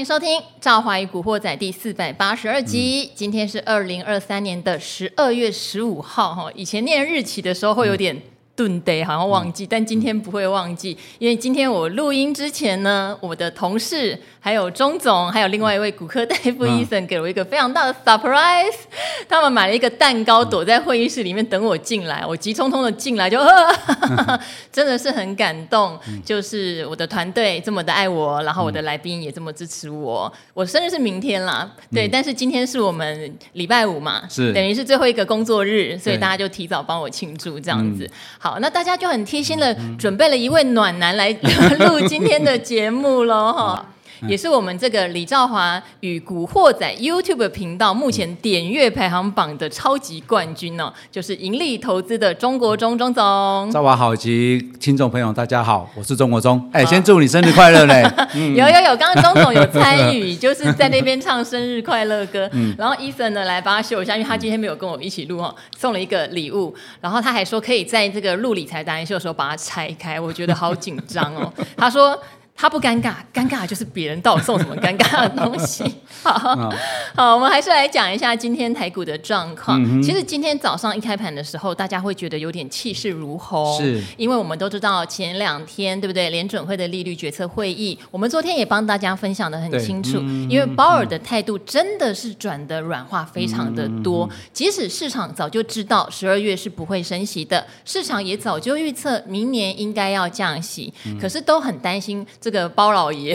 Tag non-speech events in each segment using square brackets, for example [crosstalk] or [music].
迎收听《赵华与古惑仔》第四百八十二集。嗯、今天是二零二三年的十二月十五号，哈，以前念日期的时候会有点、嗯。顿得好像忘记，但今天不会忘记，因为今天我录音之前呢，我的同事还有钟总，还有另外一位骨科大夫医生给了我一个非常大的 surprise，他们买了一个蛋糕，躲在会议室里面等我进来，我急匆匆的进来就，[laughs] 真的是很感动，就是我的团队这么的爱我，然后我的来宾也这么支持我，我生日是明天啦，对，但是今天是我们礼拜五嘛，是。等于是最后一个工作日，所以大家就提早帮我庆祝这样子，好。好，那大家就很贴心的准备了一位暖男来 [laughs] 录今天的节目喽，哈。也是我们这个李兆华与古惑仔 YouTube 频道目前点阅排行榜的超级冠军哦，就是盈利投资的中国中钟总。兆华好及听众朋友大家好，我是中国中。哎，先祝你生日快乐嘞！[laughs] 有有有，刚刚钟总有参与，就是在那边唱生日快乐歌。嗯、然后 Ethan 呢来帮他秀一下，因为他今天没有跟我一起录哦，送了一个礼物。然后他还说可以在这个录理财达人秀的时候把它拆开，我觉得好紧张哦。[laughs] 他说。他不尴尬，尴尬就是别人到底送什么尴尬的东西。[laughs] 好，好，我们还是来讲一下今天台股的状况。嗯、其实今天早上一开盘的时候，大家会觉得有点气势如虹，是因为我们都知道前两天对不对？联准会的利率决策会议，我们昨天也帮大家分享的很清楚。嗯、因为鲍尔的态度真的是转的软化非常的多，嗯、即使市场早就知道十二月是不会升息的，市场也早就预测明年应该要降息，嗯、可是都很担心这。这个包老爷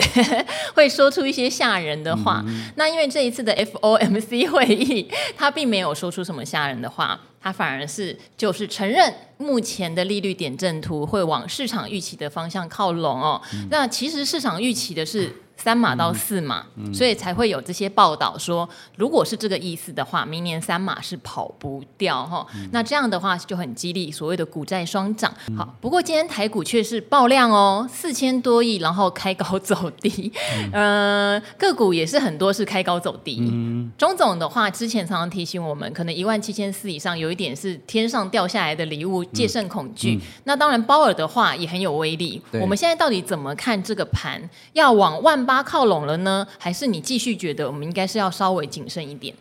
会说出一些吓人的话。嗯、那因为这一次的 FOMC 会议，他并没有说出什么吓人的话，他反而是就是承认目前的利率点阵图会往市场预期的方向靠拢哦。嗯、那其实市场预期的是。三码到四码，所以才会有这些报道说，如果是这个意思的话，明年三码是跑不掉哈。嗯、那这样的话就很激励所谓的股债双涨。嗯、好，不过今天台股却是爆量哦，四千多亿，然后开高走低。嗯、呃，个股也是很多是开高走低。嗯，钟总的话之前常常提醒我们，可能一万七千四以上有一点是天上掉下来的礼物，戒慎恐惧。那当然鲍尔的话也很有威力。我们现在到底怎么看这个盘？要往万八靠拢了呢，还是你继续觉得我们应该是要稍微谨慎一点？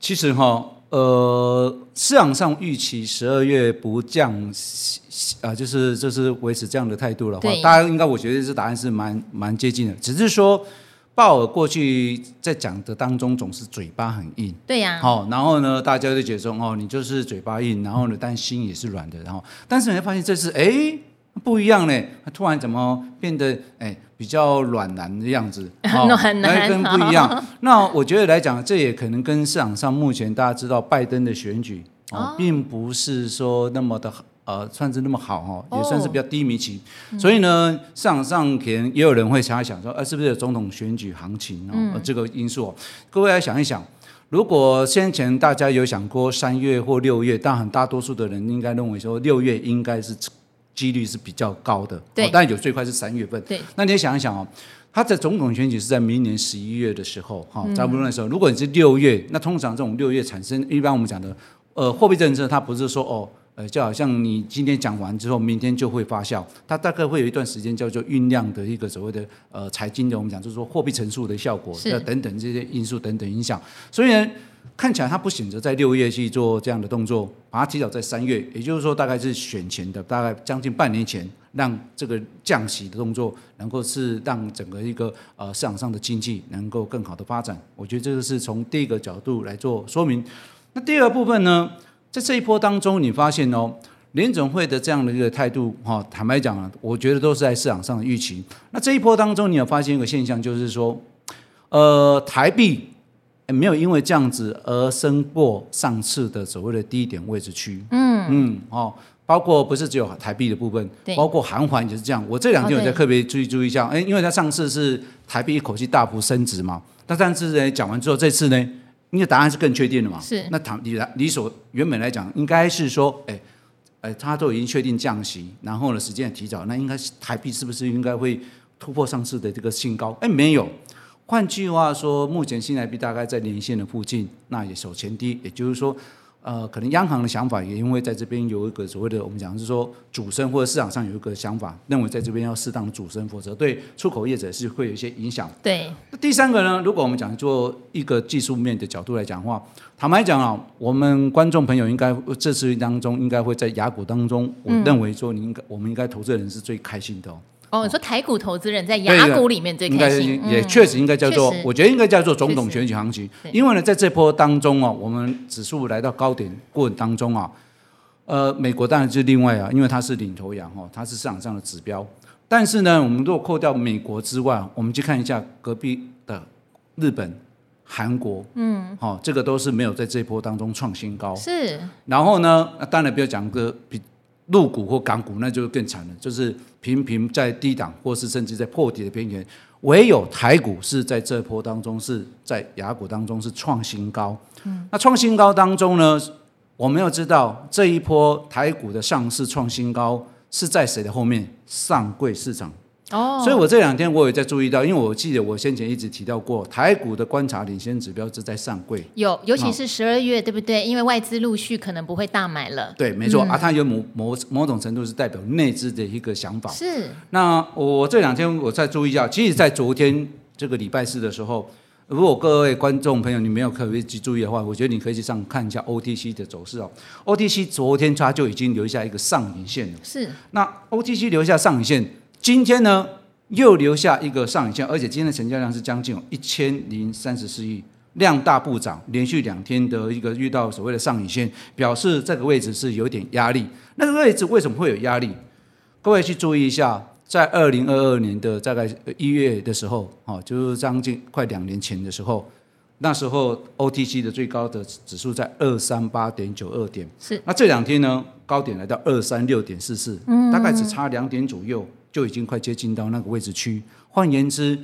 其实哈，呃，市场上预期十二月不降息啊，就是就是维持这样的态度的话，对大家应该我觉得这答案是蛮蛮接近的，只是说鲍尔过去在讲的当中总是嘴巴很硬，对呀、啊，好，然后呢，大家就觉得说哦，你就是嘴巴硬，然后呢，但心也是软的，然后，但是你会发现这次哎。不一样呢，他突然怎么变得哎比较软男的样子？[laughs] 哦、暖男跟不一样。哦、[laughs] 那我觉得来讲，这也可能跟市场上目前大家知道拜登的选举哦，哦并不是说那么的呃，算是那么好哈，哦、也算是比较低迷期。哦、所以呢，市场上可能也有人会想一想说，呃，是不是有总统选举行情哦？嗯、这个因素，各位来想一想，如果先前大家有想过三月或六月，但很大多数的人应该认为说六月应该是。几率是比较高的，对，但有最快是三月份。对，那你也想一想哦，他的总统选举是在明年十一月的时候，哈，差不多的时候。如果你是六月，那通常这种六月产生，一般我们讲的，呃，货币政策，它不是说哦，呃，就好像你今天讲完之后，明天就会发酵，它大概会有一段时间叫做酝酿的一个所谓的呃财经的，我们讲就是说货币乘数的效果，是等等这些因素等等影响，所以呢。看起来他不选择在六月去做这样的动作，把它提早在三月，也就是说大概是选前的，大概将近半年前，让这个降息的动作能够是让整个一个呃市场上的经济能够更好的发展。我觉得这个是从第一个角度来做说明。那第二部分呢，在这一波当中，你发现哦，联总会的这样的一个态度，哈，坦白讲啊，我觉得都是在市场上的预期。那这一波当中，你有发现一个现象，就是说，呃，台币。没有因为这样子而升过上次的所谓的低点位置区，嗯嗯哦，包括不是只有台币的部分，对包括韩环也是这样。我这两天我在特别注意注意一下，哎、哦，因为它上次是台币一口气大幅升值嘛，那上次呢讲完之后，这次呢，因为答案是更确定的嘛，是那谈理理所原本来讲应该是说，哎哎，他都已经确定降息，然后呢时间也提早，那应该是台币是不是应该会突破上次的这个新高？哎，没有。换句话说，目前新台币大概在年线的附近，那也首前低，也就是说，呃，可能央行的想法也因为在这边有一个所谓的我们讲是说主升，或者市场上有一个想法，认为在这边要适当的主升，否则对出口业者是会有一些影响。对。那第三个呢，如果我们讲做一个技术面的角度来讲的话，坦白讲啊，我们观众朋友应该这次当中应该会在雅股当中，我认为说你应该、嗯、我们应该投资人是最开心的哦。哦，你说台股投资人在雅股里面最开心，应该也确实应该叫做，我觉得应该叫做总统选举行情，因为呢，在这波当中哦，我们指数来到高点过程当中啊，呃，美国当然是另外啊，因为它是领头羊哦，它是市场上的指标，但是呢，我们如果扣掉美国之外，我们去看一下隔壁的日本、韩国，嗯，好，这个都是没有在这波当中创新高，是，然后呢，当然不要讲个比。陆股或港股那就更惨了，就是频频在低档，或是甚至在破底的边缘。唯有台股是在这波当中，是在雅股当中是创新高。嗯，那创新高当中呢，我们要知道这一波台股的上市创新高是在谁的后面？上柜市场。哦，所以我这两天我也在注意到，因为我记得我先前一直提到过，台股的观察领先指标是在上柜，有，尤其是十二月，哦、对不对？因为外资陆续可能不会大买了。对，没错，嗯、啊，它有某某某种程度是代表内资的一个想法。是。那我这两天我再注意一下，其实，在昨天这个礼拜四的时候，如果各位观众朋友你没有特别去注意的话，我觉得你可以去上看一下 OTC 的走势哦。OTC 昨天它就已经留下一个上影线了。是。那 OTC 留下上影线。今天呢，又留下一个上影线，而且今天的成交量是将近有一千零三十四亿，量大不涨，连续两天的一个遇到所谓的上影线，表示这个位置是有点压力。那个位置为什么会有压力？各位去注意一下，在二零二二年的大概一月的时候，哦，就是将近快两年前的时候，那时候 OTC 的最高的指数在二三八点九二点，是。那这两天呢，高点来到二三六点四四，大概只差两点左右。就已经快接近到那个位置区。换言之，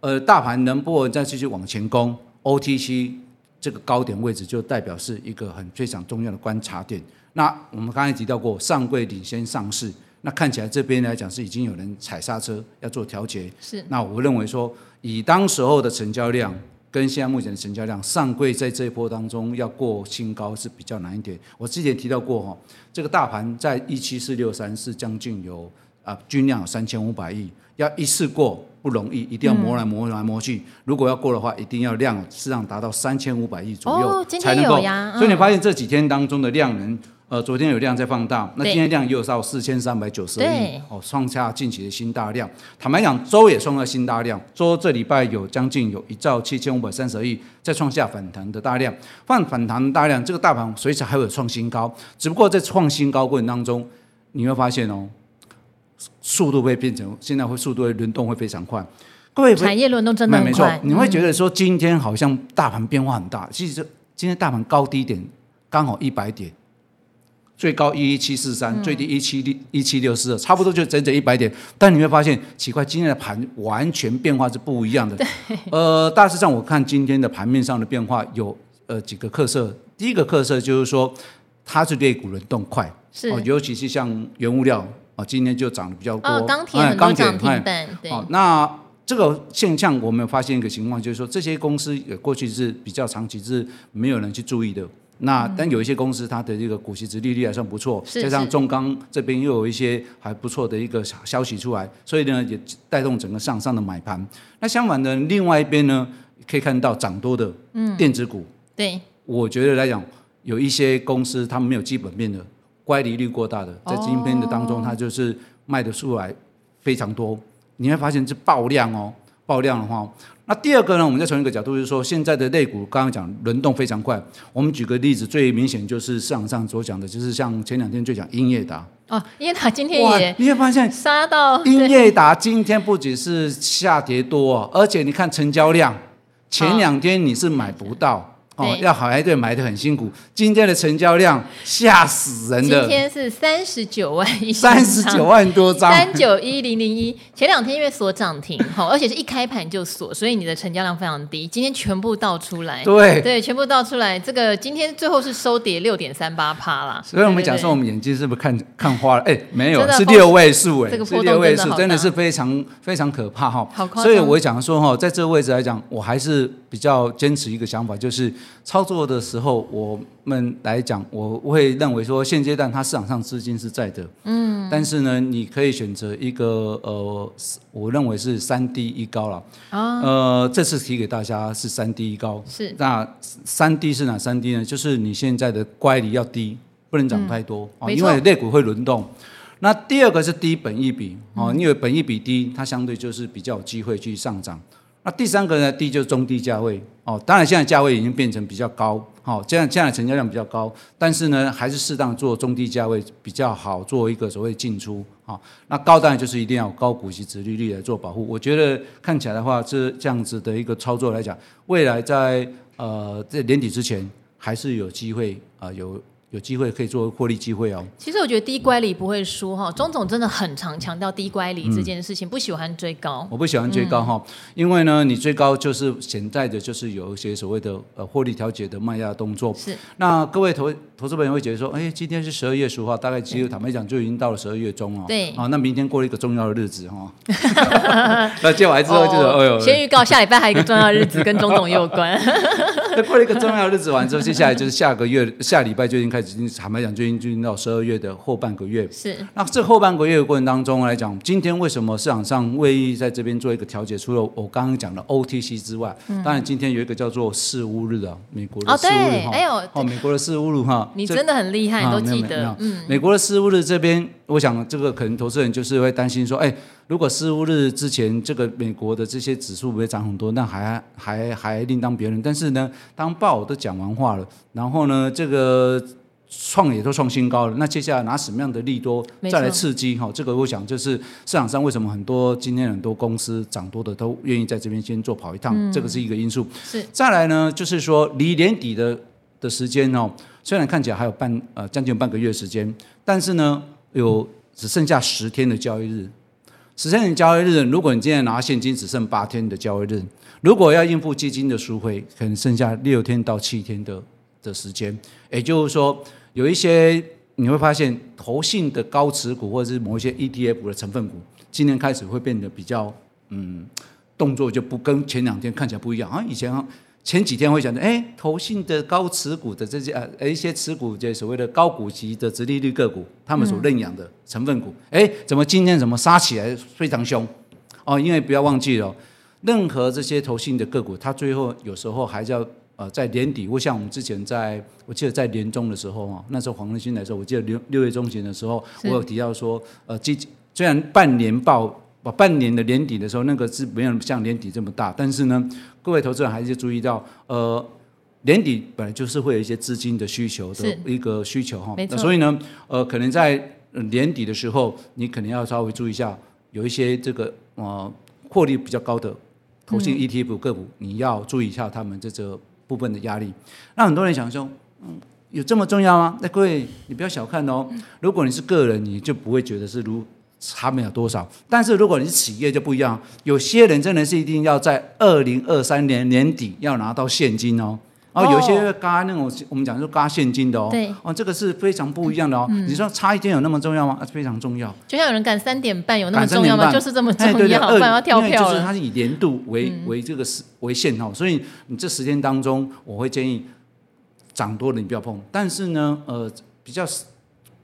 呃，大盘能不能再继续往前攻，OTC 这个高点位置就代表是一个很非常重要的观察点。那我们刚才提到过，上柜领先上市，那看起来这边来讲是已经有人踩刹车要做调节。是。那我认为说，以当时候的成交量跟现在目前的成交量，上柜在这一波当中要过新高是比较难一点。我之前提到过哈，这个大盘在一七四六三是将近有。啊，均量有三千五百亿，要一次过不容易，一定要磨来磨来磨去。嗯、如果要过的话，一定要量实际上达到三千五百亿左右，哦、才能够。嗯、所以你发现这几天当中的量能，呃，昨天有量在放大，那今天量又到四千三百九十亿，哦，创下近期的新大量。坦白讲，周也创了新大量，周这礼拜有将近有一兆七千五百三十亿，再创下反弹的大量。放反弹的大量，这个大盘随时还会有创新高，只不过在创新高过程当中，你会发现哦。速度会变成现在会速度会轮动会非常快，各位产业轮动真的很快。没错，你会觉得说今天好像大盘变化很大，其实今天大盘高低点刚好一百点，最高一一七四三，最低一七六一七六四，差不多就整整一百点。但你会发现奇怪，今天的盘完全变化是不一样的。呃，大致上我看今天的盘面上的变化有呃几个特色，第一个特色就是说它是类股轮动快，是、哦，尤其是像原物料。啊，今天就涨得比较多。哦，钢铁很多涨停板。那这个现象我们发现一个情况，就是说这些公司也过去是比较长期是没有人去注意的。那但有一些公司它的这个股息值利率还算不错，加上中钢这边又有一些还不错的一个消息出来，所以呢也带动整个上上的买盘。那相反的，另外一边呢可以看到涨多的电子股。对。我觉得来讲，有一些公司他们没有基本面的。乖离率过大的，在今天的当中，它就是卖的出来非常多。你会发现是爆量哦，爆量的话，那第二个呢，我们再从一个角度就是说，现在的类股刚刚讲轮动非常快。我们举个例子，最明显就是市场上所讲的，就是像前两天就讲英业达哦，英业达今天也你会发现杀到英业达今天不仅是下跌多，而且你看成交量，前两天你是买不到。哦，要好排队买的很辛苦。今天的成交量吓死人的，今天是三十九万一，三十九万多张，三九一零零一。前两天因为锁涨停，好，而且是一开盘就锁，所以你的成交量非常低。今天全部倒出来，对对，全部倒出来。这个今天最后是收跌六点三八趴啦。所以我们讲说，我们眼睛是不是看看花了？哎，没有，是六位数哎，是六位数，真的是非常非常可怕哈。好。所以我讲说哈，在这个位置来讲，我还是。比较坚持一个想法，就是操作的时候，我们来讲，我会认为说，现阶段它市场上资金是在的，嗯，但是呢，你可以选择一个呃，我认为是三低一高了，啊，呃，这次提给大家是三低一高，是，那三低是哪三低呢？就是你现在的乖离要低，不能涨太多啊，嗯，因为类股会轮动。那第二个是低本益比哦，因为本益比低，它相对就是比较有机会去上涨。那第三个呢，低就是中低价位哦，当然现在价位已经变成比较高，好，这样这样的成交量比较高，但是呢，还是适当做中低价位比较好，做一个所谓进出啊。那高当然就是一定要高股息殖利率来做保护。我觉得看起来的话，这这样子的一个操作来讲，未来在呃在年底之前还是有机会啊、有。有机会可以做获利机会哦。其实我觉得低乖离不会输哈，钟总真的很常强调低乖离这件事情，嗯、不喜欢追高。我不喜欢追高哈，嗯、因为呢，你追高就是潜在的，就是有一些所谓的呃获利调节的卖压动作。是。那各位投投资朋友会觉得说，哎，今天是十二月十五号，大概其实坦白讲就已经到了十二月中了。对。啊，那明天过了一个重要的日子哈。[laughs] 那接完之后就是，哎呦。先预告下礼拜还有一个重要的日子跟钟总有关。[laughs] 那过了一个重要日子完之后，接下来就是下个月下礼拜就已经开始。坦白讲，就已经进到十二月的后半个月，是那这后半个月的过程当中来讲，今天为什么市场上会议在这边做一个调节？除了我刚刚讲的 OTC 之外，嗯、当然今天有一个叫做四巫日啊，美国的四巫日哈，哦，哦，美国的四巫日哈，你真的很厉害，这都记得。嗯，美国的四巫日这边，我想这个可能投资人就是会担心说，哎，如果十五日之前这个美国的这些指数不会涨很多，那还还还另当别论。但是呢，当鲍都讲完话了，然后呢，这个。创也都创新高了，那接下来拿什么样的利多再来刺激？哈错，这个我想就是市场上为什么很多今天很多公司涨多的都愿意在这边先做跑一趟，嗯、这个是一个因素。是，再来呢，就是说离年底的的时间哦，虽然看起来还有半呃将近有半个月时间，但是呢有只剩下十天的交易日，十天的交易日，如果你今天拿现金只剩八天的交易日，如果要应付基金的赎回，可能剩下六天到七天的的时间，也就是说。有一些你会发现，投信的高持股或者是某一些 ETF 的成分股，今天开始会变得比较，嗯，动作就不跟前两天看起来不一样啊。以前前几天会讲的，哎，投信的高持股的这些呃一些持股，这所谓的高股息的直利率个股，他们所认养的成分股，哎、嗯，怎么今天怎么杀起来非常凶？哦，因为不要忘记了，任何这些投信的个股，它最后有时候还是要。呃，在年底，或像我们之前在，我记得在年中的时候啊，那时候黄仁勋来说，我记得六六月中旬的时候，我有提到说，呃，基虽然半年报，把半年的年底的时候，那个是没有像年底这么大，但是呢，各位投资人还是注意到，呃，年底本来就是会有一些资金的需求的一个需求哈，那所以呢，呃，可能在年底的时候，你可能要稍微注意一下，有一些这个呃获利比较高的投信 ETF 个股，嗯、你要注意一下他们这个。部分的压力，那很多人想说，嗯，有这么重要吗？那各位，你不要小看哦。如果你是个人，你就不会觉得是如差没有多少。但是如果你是企业就不一样，有些人真的是一定要在二零二三年年底要拿到现金哦。然后，有些嘎那种，我们讲说嘎现金的哦，对，哦，这个是非常不一样的哦。嗯、你说差一天有那么重要吗？非常重要。就像有人赶三点半有那么重要吗？就是这么重要，对对对，[laughs] 不然要跳票了。就是它是以年度为、嗯、为这个时为限哦，所以你这十天当中，我会建议涨多的你不要碰。但是呢，呃，比较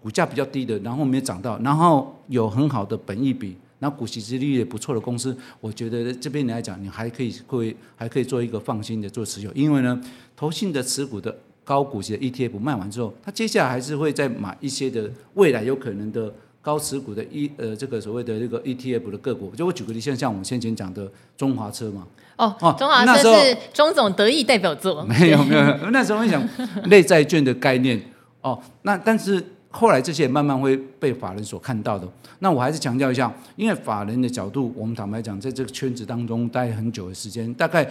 股价比较低的，然后没有涨到，然后有很好的本益比。那股息之利率也不错的公司，我觉得这边来讲，你还可以会还可以做一个放心的做持有，因为呢，投信的持股的高股息的 ETF 卖完之后，它接下来还是会再买一些的未来有可能的高持股的 E 呃这个所谓的这个 ETF 的个股，就我举个例，像像我们先前讲的中华车嘛，哦哦，中华车是钟总得意代表作，[laughs] 没有没有，那时候我想 [laughs] 类债券的概念哦，那但是。后来这些慢慢会被法人所看到的。那我还是强调一下，因为法人的角度，我们坦白讲，在这个圈子当中待很久的时间，大概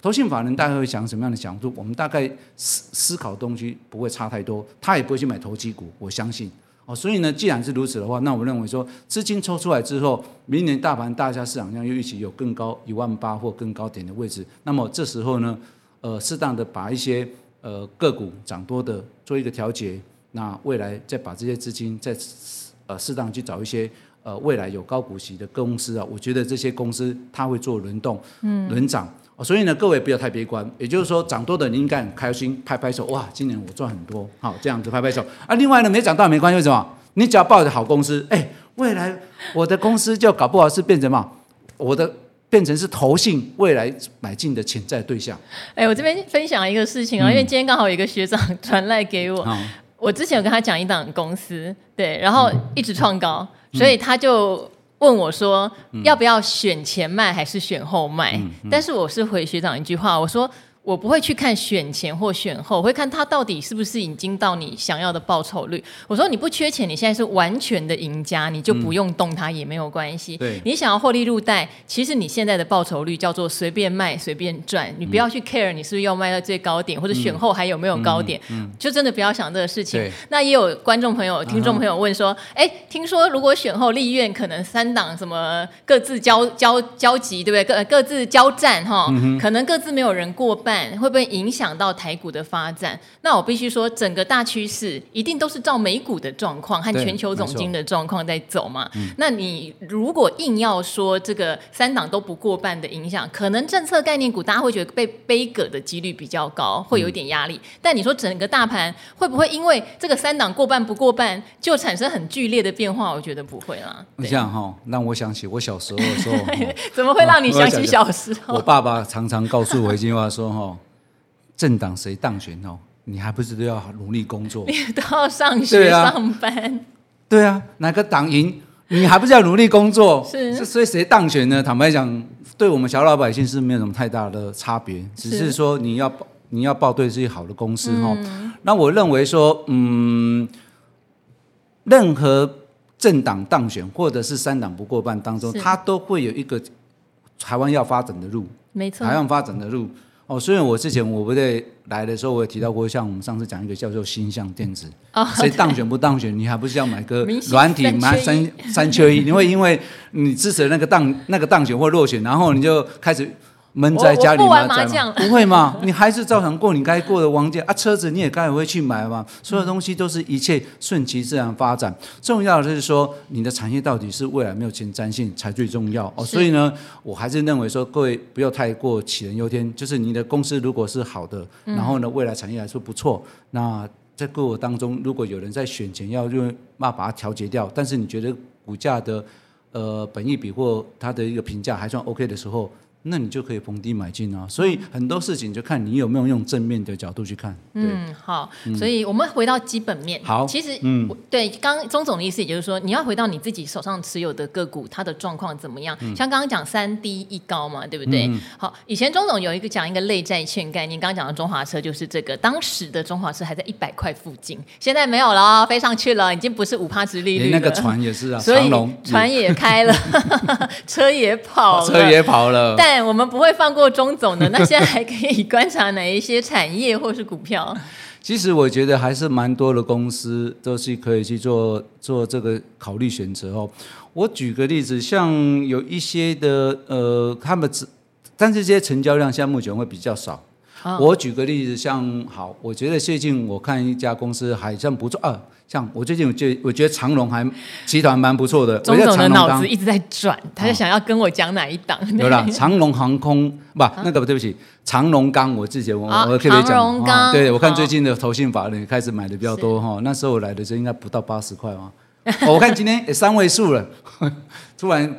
投信法人大概会想什么样的角度？我们大概思思考东西不会差太多，他也不会去买投机股，我相信。哦，所以呢，既然是如此的话，那我认为说，资金抽出来之后，明年大盘大家市场上又一起有更高一万八或更高点的位置，那么这时候呢，呃，适当的把一些呃个股涨多的做一个调节。那未来再把这些资金再呃适当去找一些呃未来有高股息的公司啊，我觉得这些公司它会做轮动、嗯轮涨所以呢，各位不要太悲观。也就是说，涨多的你应该很开心，拍拍手，哇，今年我赚很多，好，这样子拍拍手。啊，另外呢，没涨到也没关系，为什么？你只要抱着好公司，哎，未来我的公司就搞不好是变成嘛，我的变成是投信未来买进的潜在对象。哎，我这边分享一个事情啊，嗯、因为今天刚好有一个学长传来给我，嗯、我之前有跟他讲一档公司，对，然后一直创高，嗯、所以他就。问我说，要不要选前卖还是选后卖？但是我是回学长一句话，我说。我不会去看选前或选后，我会看他到底是不是已经到你想要的报酬率。我说你不缺钱，你现在是完全的赢家，你就不用动它也没有关系。对，你想要获利入袋，其实你现在的报酬率叫做随便卖随便赚，你不要去 care 你是不是要卖到最高点，或者选后还有没有高点，就真的不要想这个事情。那也有观众朋友、听众朋友问说，哎，听说如果选后立院可能三党什么各自交交交集，对不对？各各自交战哈，可能各自没有人过半。会不会影响到台股的发展？那我必须说，整个大趋势一定都是照美股的状况和全球总经的状况在走嘛。那你如果硬要说这个三档都不过半的影响，可能政策概念股大家会觉得被背葛的几率比较高，会有一点压力。但你说整个大盘会不会因为这个三档过半不过半就产生很剧烈的变化？我觉得不会啦。你这样哈，让我想起我小时候的时候，[laughs] 怎么会让你想起小时候？我爸爸常常告诉我一句话说哈。政党谁当选哦？你还不是都要努力工作？你 [laughs] 都要上学上班。对啊，哪个党赢，你还不是要努力工作？是，所以谁当选呢？坦白讲，对我们小老百姓是没有什么太大的差别，只是说你要你要报对自己好的公司哈。嗯、那我认为说，嗯，任何政党当选或者是三党不过半当中，它都会有一个台湾要发展的路，没错，台湾发展的路。哦，所以我之前我不对来的时候，我也提到过，像我们上次讲一个叫做星象电子，哦、谁当选不当选，你还不是要买个软体买三三缺一？你会因为你支持那个当那个当选或落选，然后你就开始。闷在家里玩麻将，[laughs] 不会吗？你还是照常过你该过的王家啊！车子你也该会去买嘛。所有东西都是一切顺其自然发展。重要的是说，你的产业到底是未来没有前瞻性才最重要哦。所以呢，我还是认为说，各位不要太过杞人忧天。就是你的公司如果是好的，然后呢，未来产业来说不错。那在过程当中，如果有人在选前要用那把它调节掉，但是你觉得股价的呃本益比或它的一个评价还算 OK 的时候。那你就可以逢低买进啊，所以很多事情就看你有没有用正面的角度去看。嗯，好，所以我们回到基本面。好，其实，嗯，对，刚钟总的意思，也就是说，你要回到你自己手上持有的个股，它的状况怎么样？像刚刚讲三低一高嘛，对不对？好，以前钟总有一个讲一个类债券概念，刚刚讲的中华车就是这个，当时的中华车还在一百块附近，现在没有了，飞上去了，已经不是五趴之利率了。那个船也是啊，所以船也开了，[laughs] 车也跑了，车也跑了。但我们不会放过钟总的，那现在还可以观察哪一些产业或是股票？[laughs] 其实我觉得还是蛮多的公司都是可以去做做这个考虑选择哦。我举个例子，像有一些的呃，他们只，但是这些成交量现在目前会比较少。哦、我举个例子，像好，我觉得最近我看一家公司还算不错啊。像我最近我觉我觉得长隆还集团蛮不错的，钟总的脑子一直在转，他就想要跟我讲哪一档。有了长隆航空不，那个对不起，长隆钢我之前我我特别讲，对我看最近的投信法人开始买的比较多哈，那时候我来的时候应该不到八十块嘛，我看今天也三位数了，突然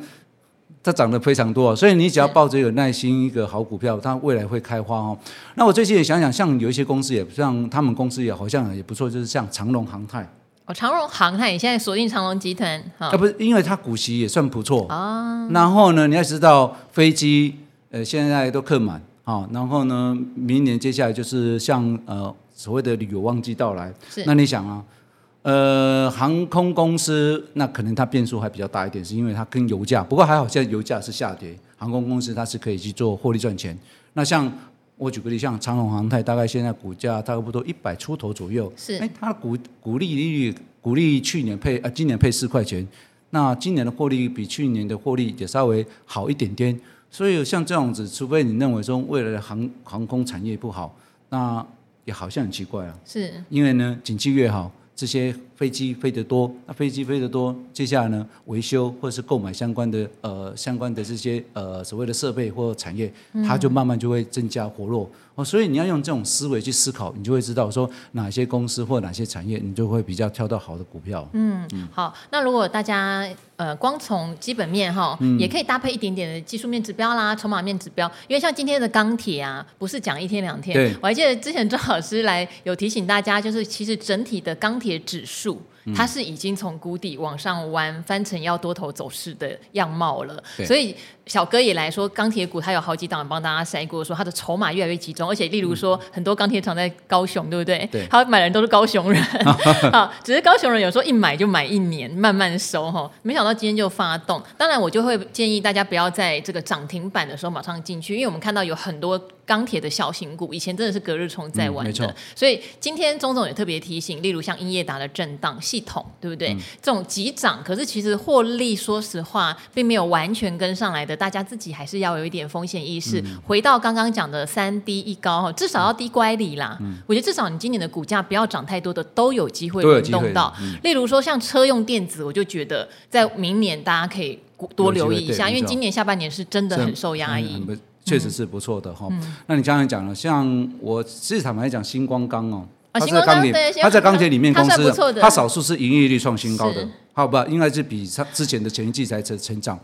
它涨得非常多，所以你只要抱着有耐心一个好股票，它未来会开花哦。那我最近也想想，像有一些公司也像他们公司也好像也不错，就是像长隆航太。哦，长荣航太，你现在锁定长荣集团，啊，不是，因为它股息也算不错啊。然后呢，你要知道飞机，呃，现在都客满啊。然后呢，明年接下来就是像呃所谓的旅游旺季到来，是那你想啊，呃，航空公司那可能它变数还比较大一点，是因为它跟油价，不过还好现在油价是下跌，航空公司它是可以去做获利赚钱。那像。我举个例，像长荣航太，大概现在股价差不多一百出头左右。是，哎，它的股股利利率，股利去年配啊，今年配四块钱，那今年的获利比去年的获利也稍微好一点点。所以像这样子，除非你认为说未来的航航空产业不好，那也好像很奇怪啊。是，因为呢，景气越好，这些飞机飞得多，那飞机飞得多，接下来呢，维修或者是购买相关的呃相关的这些呃所谓的设备或产业，它就慢慢就会增加活络。哦，所以你要用这种思维去思考，你就会知道说哪些公司或哪些产业，你就会比较挑到好的股票。嗯，嗯好。那如果大家呃光从基本面哈，嗯、也可以搭配一点点的技术面指标啦、筹码面指标，因为像今天的钢铁啊，不是讲一天两天。对。我还记得之前周老师来有提醒大家，就是其实整体的钢铁指数。它是已经从谷底往上弯，翻成要多头走势的样貌了。所以小哥也来说，钢铁股它有好几档帮大家筛过，说它的筹码越来越集中，而且例如说很多钢铁厂在高雄，对不对？对。他买的人都是高雄人，[laughs] 啊，只是高雄人有时候一买就买一年，慢慢收哈。没想到今天就发动，当然我就会建议大家不要在这个涨停板的时候马上进去，因为我们看到有很多钢铁的小型股，以前真的是隔日冲在玩的。嗯、所以今天钟总也特别提醒，例如像英业达的震荡。系统对不对？嗯、这种急涨，可是其实获利，说实话，并没有完全跟上来的。大家自己还是要有一点风险意识。嗯、回到刚刚讲的三低一高哈，至少要低乖离啦。嗯、我觉得至少你今年的股价不要涨太多的，都有机会轮动到。嗯、例如说像车用电子，我就觉得在明年大家可以多留意一下，因为今年下半年是真的很受压抑。确、嗯、实是不错的哈。嗯、那你刚才讲了，像我市场来讲，星光钢哦。它在钢铁，他在钢铁里面公司，他少数是营业利率创新高的，好吧？应该是比它之前的前一季才成成长。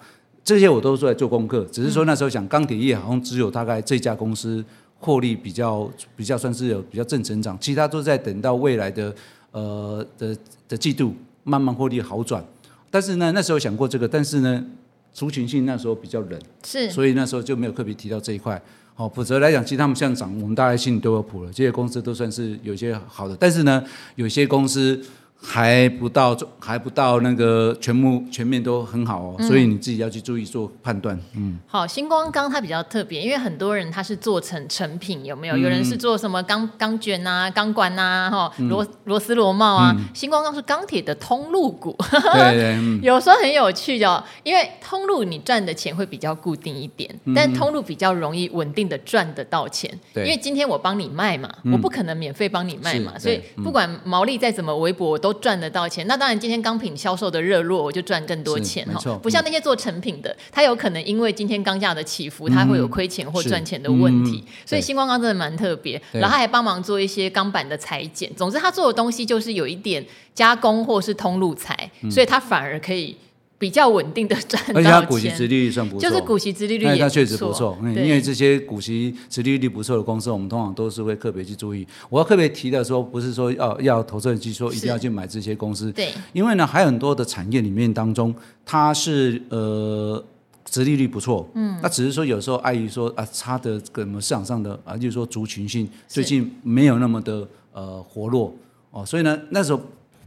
这些我都是在做功课，只是说那时候讲钢铁业好像只有大概这家公司获利比较比较算是有比较正成长，其他都在等到未来的呃的的季度慢慢获利好转。但是呢，那时候想过这个，但是呢，族群性那时候比较冷，是，所以那时候就没有特别提到这一块。哦，否则来讲，其实他们像涨，我们大家心里都有谱了。这些公司都算是有些好的，但是呢，有些公司。还不到，还不到那个全部全面都很好哦，嗯、所以你自己要去注意做判断。嗯，好，星光钢它比较特别，因为很多人他是做成成品，有没有？嗯、有人是做什么钢钢卷啊、钢管啊、哈螺螺丝螺帽啊。嗯、新光钢是钢铁的通路股，对，对，嗯、[laughs] 有时候很有趣哦，因为通路你赚的钱会比较固定一点，嗯、但通路比较容易稳定的赚得到钱。因为今天我帮你卖嘛，嗯、我不可能免费帮你卖嘛，所以不管毛利再怎么微薄，我都都赚得到钱，那当然今天钢品销售的热络，我就赚更多钱哈。不像那些做成品的，他有可能因为今天钢价的起伏，他会有亏钱或赚钱的问题。所以新光钢真的蛮特别，然后他还帮忙做一些钢板的裁剪。总之，他做的东西就是有一点加工或是通路材，所以他反而可以。比较稳定的赚到钱，而且它股息殖利率算不错，就是股息殖利率也，它确实不错。对。因为这些股息殖利率不错的公司，我们通常都是会特别去注意。我要特别提的说，不是说要要投资人去说一定要去买这些公司，对，因为呢还有很多的产业里面当中，它是呃殖利率不错，嗯，那只是说有时候碍于说啊差的什么市场上的啊，就是说族群性最近没有那么的呃活络。哦，所以呢那时候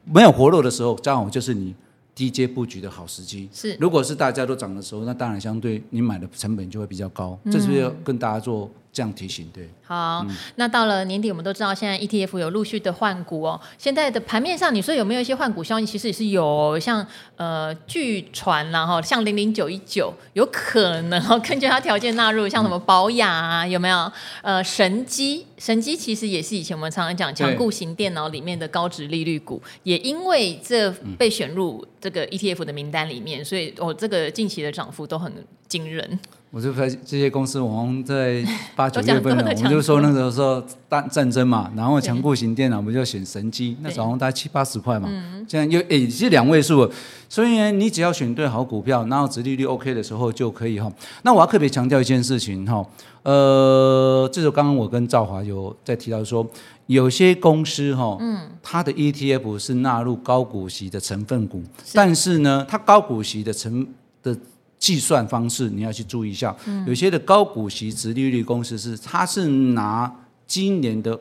没有活络的时候，刚好就是你。低阶布局的好时机。是，如果是大家都涨的时候，那当然相对你买的成本就会比较高，嗯、这是要跟大家做这样提醒，对。好，嗯、那到了年底，我们都知道现在 ETF 有陆续的换股哦。现在的盘面上，你说有没有一些换股消息？其实也是有，像呃，据传然后像零零九一九有可能哦，[laughs] 根据它条件纳入，像什么保雅啊，有没有？呃，神机，神机其实也是以前我们常常讲强固型电脑里面的高值利率股，也因为这被选入这个 ETF 的名单里面，所以哦，这个近期的涨幅都很惊人。我就发现这些公司，我们在八九月份呢，我们就说那个时候大战争嘛，然后强固型电脑，我们就选神机，那时候大概七八十块嘛，现在又诶是两位数，所以呢，你只要选对好股票，然后殖利率 OK 的时候就可以哈。那我要特别强调一件事情哈，呃，这是刚刚我跟赵华有在提到说，有些公司哈，嗯，它的 ETF 是纳入高股息的成分股，但是呢，它高股息的成的。计算方式你要去注意一下，嗯、有些的高股息、殖利率公司是，它是拿今年的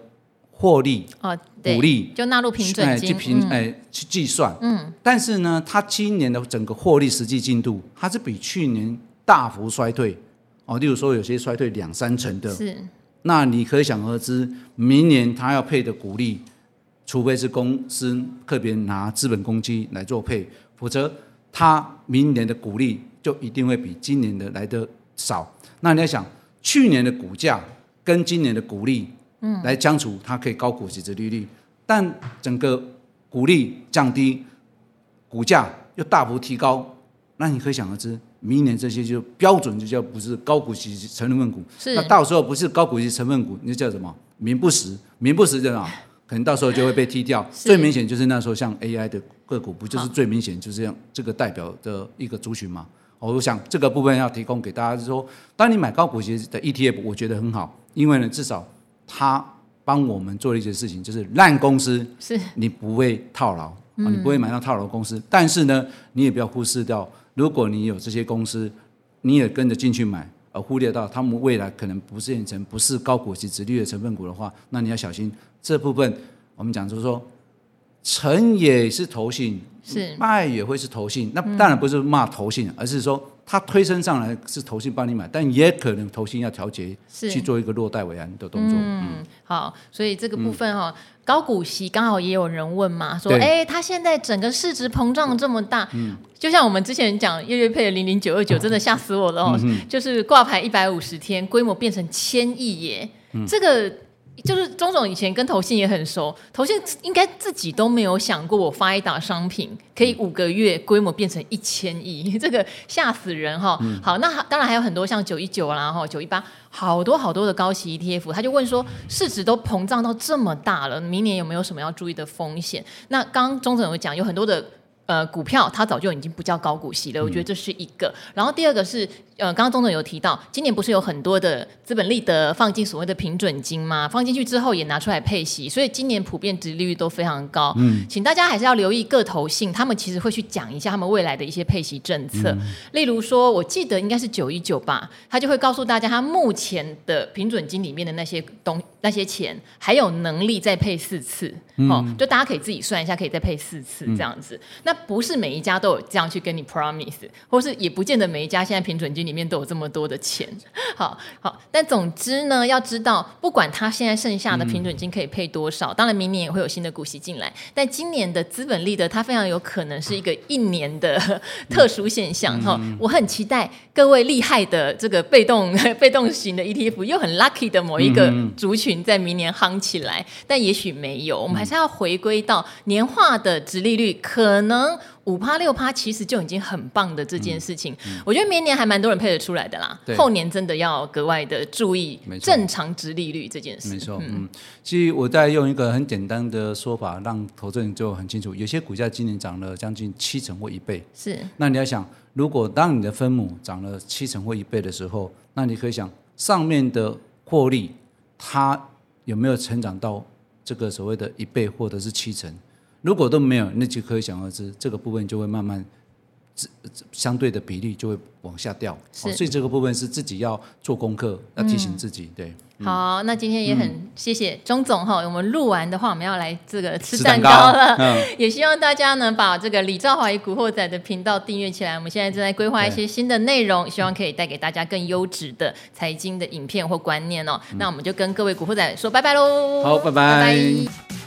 获利、哦、股利就纳入平准金，去平哎去计算，嗯，但是呢，它今年的整个获利实际进度，它是比去年大幅衰退，哦，例如说有些衰退两三成的，是，那你可想而知，明年它要配的股利，除非是公司特别拿资本公积来做配，否则它明年的股利。就一定会比今年的来的少。那你要想，去年的股价跟今年的股利，嗯，来相处，它可以高股息殖利率，但整个股利降低，股价又大幅提高，那你可以想而知，明年这些就标准就叫不是高股息成分股，是那到时候不是高股息成分股，那叫什么？名不实，名不实的啊，可能到时候就会被踢掉。最明显就是那时候像 AI 的个股，不就是最明显就是这样这个代表的一个族群吗？我想这个部分要提供给大家，就是说，当你买高股息的 ETF，我觉得很好，因为呢，至少它帮我们做了一些事情，就是烂公司是你不会套牢，你不会买到套牢公司。但是呢，你也不要忽视掉，如果你有这些公司，你也跟着进去买，而忽略到他们未来可能不是变成不是高股息殖利率的成分股的话，那你要小心这部分。我们讲就是说，成也是投信。是。卖也会是投信，那当然不是骂投信，嗯、而是说他推升上来是投信帮你买，但也可能投信要调节，去做一个落袋为安的动作。嗯，嗯。好，所以这个部分哈、哦，嗯、高股息刚好也有人问嘛，说哎，他现在整个市值膨胀这么大，嗯，就像我们之前讲月月配的零零九二九，真的吓死我了哦，嗯、就是挂牌一百五十天，规模变成千亿耶，嗯、这个。就是钟总以前跟投信也很熟，投信应该自己都没有想过，我发一档商品可以五个月规模变成一千亿，[laughs] 这个吓死人哈。嗯、好，那当然还有很多像九一九啦，哈九一八，好多好多的高息 ETF，他就问说，市值都膨胀到这么大了，明年有没有什么要注意的风险？那刚刚钟总有讲，有很多的。呃，股票它早就已经不叫高股息了，我觉得这是一个。嗯、然后第二个是，呃，刚刚钟总有提到，今年不是有很多的资本利得放进所谓的平准金吗？放进去之后也拿出来配息，所以今年普遍值利率都非常高。嗯，请大家还是要留意各投信，他们其实会去讲一下他们未来的一些配息政策。嗯、例如说，我记得应该是九一九吧，他就会告诉大家，他目前的平准金里面的那些东那些钱还有能力再配四次。嗯、哦，就大家可以自己算一下，可以再配四次这样子。嗯、那不是每一家都有这样去跟你 promise，或是也不见得每一家现在平准金里面都有这么多的钱。[laughs] 好好，但总之呢，要知道，不管他现在剩下的平准金可以配多少，嗯、当然明年也会有新的股息进来。但今年的资本利得，它非常有可能是一个一年的特殊现象。哈、嗯，我很期待各位厉害的这个被动 [laughs] 被动型的 ETF，又很 lucky 的某一个族群在明年夯起来，但也许没有，我们还是要回归到年化的殖利率可能。五趴六趴其实就已经很棒的这件事情，嗯嗯、我觉得明年还蛮多人配得出来的啦。后年真的要格外的注意正常值利率这件事。没错，嗯，嗯，其实我再用一个很简单的说法，让投资人就很清楚。有些股价今年涨了将近七成或一倍，是。那你要想，如果当你的分母涨了七成或一倍的时候，那你可以想上面的获利，它有没有成长到这个所谓的一倍或者是七成？如果都没有，那就可以想而知，这个部分就会慢慢，相对的比例就会往下掉。是，所以这个部分是自己要做功课，要提醒自己。嗯、对，嗯、好，那今天也很谢谢钟总哈。我们录完的话，我们要来这个吃蛋糕了。[laughs] 也希望大家呢，把这个李兆华与古惑仔的频道订阅起来。我们现在正在规划一些新的内容，希望可以带给大家更优质的财经的影片或观念哦。嗯、那我们就跟各位古惑仔说拜拜喽。好，拜拜。拜拜。